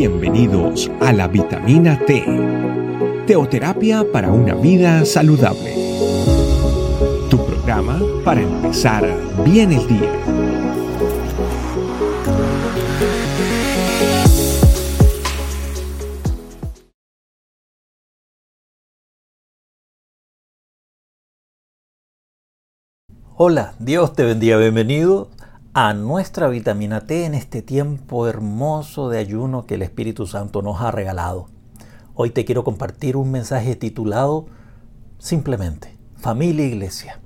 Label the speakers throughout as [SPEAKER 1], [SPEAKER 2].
[SPEAKER 1] Bienvenidos a la vitamina T, teoterapia para una vida saludable. Tu programa para empezar bien el día.
[SPEAKER 2] Hola, Dios te bendiga, bienvenido a nuestra vitamina T en este tiempo hermoso de ayuno que el Espíritu Santo nos ha regalado. Hoy te quiero compartir un mensaje titulado simplemente Familia Iglesia.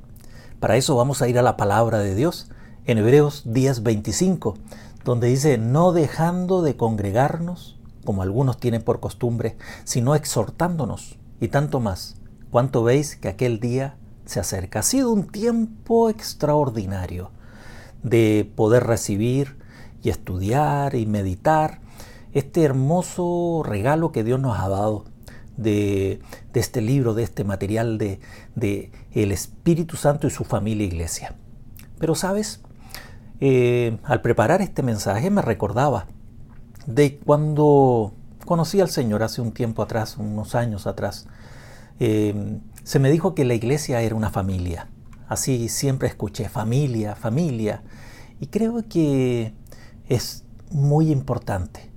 [SPEAKER 2] Para eso vamos a ir a la palabra de Dios en Hebreos 10:25, donde dice, no dejando de congregarnos, como algunos tienen por costumbre, sino exhortándonos, y tanto más, cuanto veis que aquel día se acerca. Ha sido un tiempo extraordinario de poder recibir y estudiar y meditar este hermoso regalo que Dios nos ha dado de, este libro, de este material de, de, el Espíritu Santo y su familia iglesia. Pero sabes, eh, al preparar este mensaje me recordaba de cuando conocí al Señor hace un tiempo atrás, unos años atrás, eh, se me dijo que la iglesia era una familia. Así siempre escuché, familia, familia. Y creo que es muy importante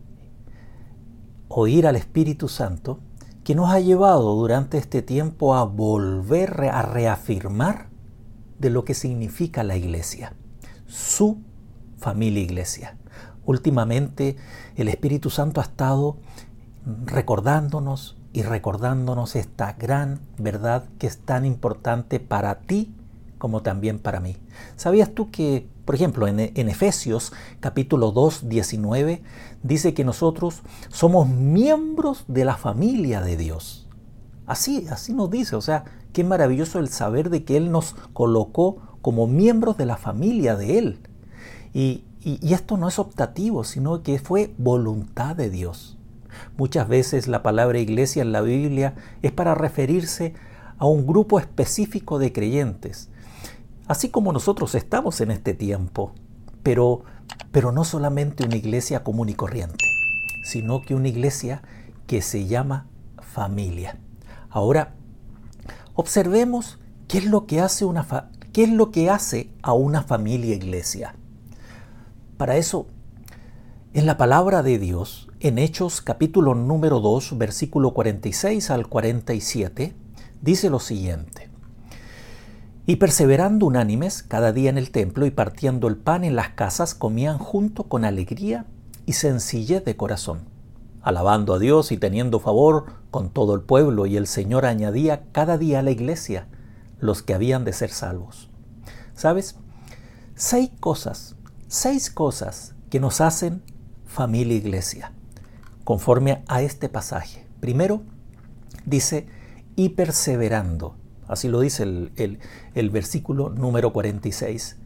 [SPEAKER 2] oír al Espíritu Santo que nos ha llevado durante este tiempo a volver a reafirmar de lo que significa la iglesia, su familia iglesia. Últimamente el Espíritu Santo ha estado recordándonos y recordándonos esta gran verdad que es tan importante para ti como también para mí. ¿Sabías tú que, por ejemplo, en, Efesios capítulo 2, 19, dice que nosotros somos miembros de la familia de Dios? Así, así nos dice, o sea, qué maravilloso el saber de que Él nos colocó como miembros de la familia de Él. Y, y esto no es optativo, sino que fue voluntad de Dios. Muchas veces la palabra iglesia en la Biblia es para referirse a un grupo específico de creyentes, así como nosotros estamos en este tiempo, pero, pero no solamente una iglesia común y corriente, sino que una iglesia que se llama familia. Ahora, observemos qué es lo que hace, una qué es lo que hace a una familia iglesia. Para eso, en la palabra de Dios, en Hechos capítulo número 2, versículo 46 al 47, dice lo siguiente. Y perseverando unánimes cada día en el templo y partiendo el pan en las casas, comían junto con alegría y sencillez de corazón, alabando a Dios y teniendo favor con todo el pueblo, y el Señor añadía cada día a la iglesia los que habían de ser salvos. ¿Sabes? Seis cosas, seis cosas que nos hacen familia iglesia, conforme a este pasaje. Primero, dice, y perseverando. Así lo dice el, versículo número 46.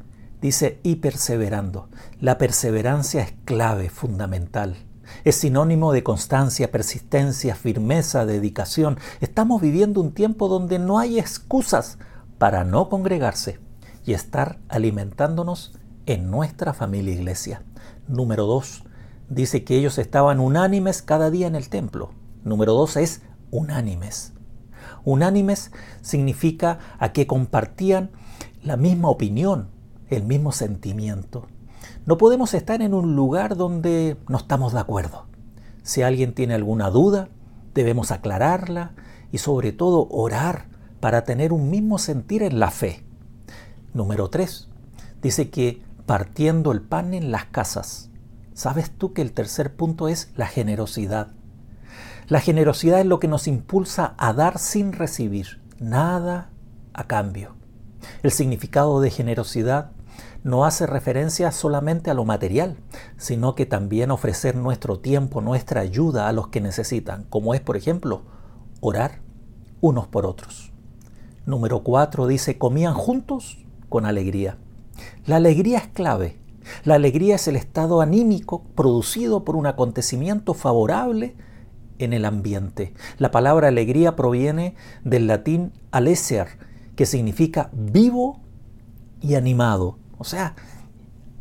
[SPEAKER 2] Dice, y perseverando. La perseverancia es clave, fundamental. Es sinónimo de constancia, persistencia, firmeza, dedicación. Estamos viviendo un tiempo donde no hay excusas para no congregarse y estar alimentándonos en nuestra familia iglesia. Número dos, dice que ellos estaban unánimes cada día en el templo. Número dos es unánimes. Unánimes significa a que compartían la misma opinión, el mismo sentimiento. No podemos estar en un lugar donde no estamos de acuerdo. Si alguien tiene alguna duda, debemos aclararla y sobre todo orar para tener un mismo sentir en la fe. Número 3. Dice que partiendo el pan en las casas. ¿Sabes tú que el tercer punto es la generosidad? La generosidad es lo que nos impulsa a dar sin recibir nada a cambio. El significado de generosidad no hace referencia solamente a lo material, sino que también ofrecer nuestro tiempo, nuestra ayuda a los que necesitan, como es, por ejemplo, orar unos por otros. Número cuatro dice, comían juntos con alegría. La alegría es clave. La alegría es el estado anímico producido por un acontecimiento favorable en el ambiente. La palabra alegría proviene del latín aleser, que significa vivo y animado. O sea,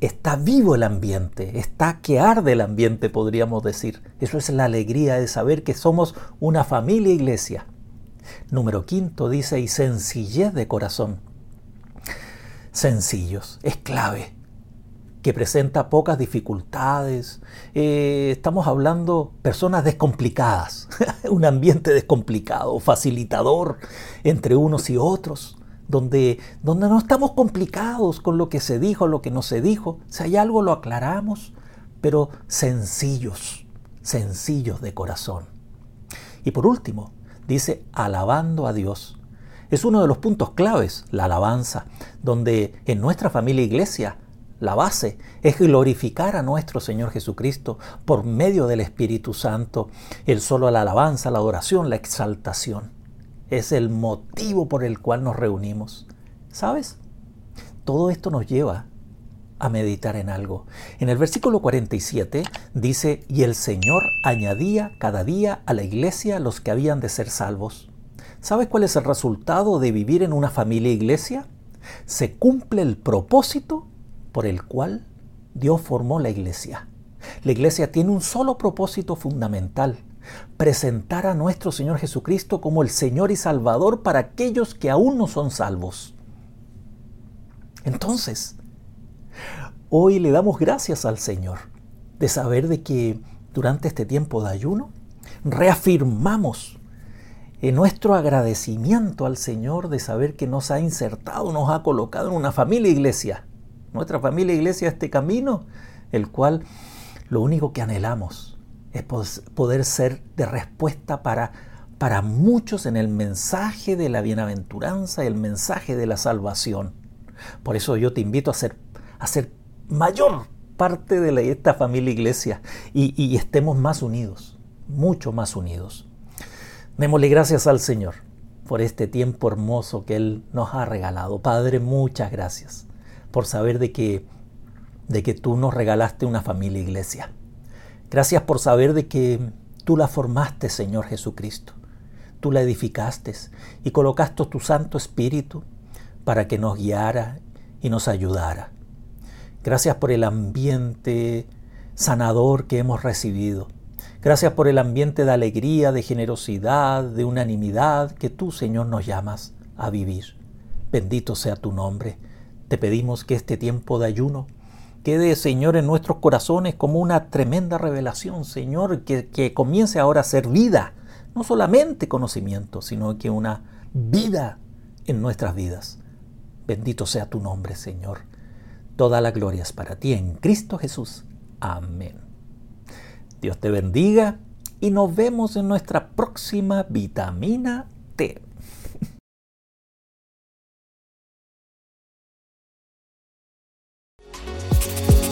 [SPEAKER 2] está vivo el ambiente, está que arde el ambiente, podríamos decir. Eso es la alegría de saber que somos una familia iglesia. Número quinto dice, y sencillez de corazón. Sencillos, es clave, que presenta pocas dificultades. Eh, estamos hablando personas descomplicadas, un ambiente descomplicado, facilitador entre unos y otros donde, donde no estamos complicados con lo que se dijo, lo que no se dijo. Si hay algo lo aclaramos, pero sencillos, sencillos de corazón. Y por último, dice alabando a Dios. Es uno de los puntos claves, la alabanza, donde en nuestra familia iglesia la base es glorificar a nuestro Señor Jesucristo por medio del Espíritu Santo, el solo la alabanza, la adoración, la exaltación es el motivo por el cual nos reunimos. ¿Sabes? Todo esto nos lleva a meditar en algo. En el versículo 47 dice, y el Señor añadía cada día a la iglesia los que habían de ser salvos. ¿Sabes cuál es el resultado de vivir en una familia iglesia? Se cumple el propósito por el cual Dios formó la iglesia. La iglesia tiene un solo propósito fundamental, presentar a nuestro Señor Jesucristo como el Señor y Salvador para aquellos que aún no son salvos. Entonces, hoy le damos gracias al Señor de saber de que durante este tiempo de ayuno reafirmamos en nuestro agradecimiento al Señor de saber que nos ha insertado, nos ha colocado en una familia iglesia. Nuestra familia iglesia, este camino, el cual lo único que anhelamos es poder ser de respuesta para, para muchos en el mensaje de la bienaventuranza, el mensaje de la salvación. Por eso yo te invito a ser, a ser mayor parte de esta familia iglesia y, y estemos más unidos, mucho más unidos. Démosle gracias al Señor por este tiempo hermoso que Él nos ha regalado. Padre, muchas gracias por saber de que, de que tú nos regalaste una familia iglesia. Gracias por saber de que tú la formaste, Señor Jesucristo. Tú la edificaste y colocaste tu Santo Espíritu para que nos guiara y nos ayudara. Gracias por el ambiente sanador que hemos recibido. Gracias por el ambiente de alegría, de generosidad, de unanimidad que tú, Señor, nos llamas a vivir. Bendito sea tu nombre. Te pedimos que este tiempo de ayuno quede, Señor, en nuestros corazones como una tremenda revelación, Señor, que, que comience ahora a ser vida, no solamente conocimiento, sino que una vida en nuestras vidas. Bendito sea tu nombre, Señor. Toda la gloria es para ti en Cristo Jesús. Amén. Dios te bendiga y nos vemos en nuestra próxima vitamina T.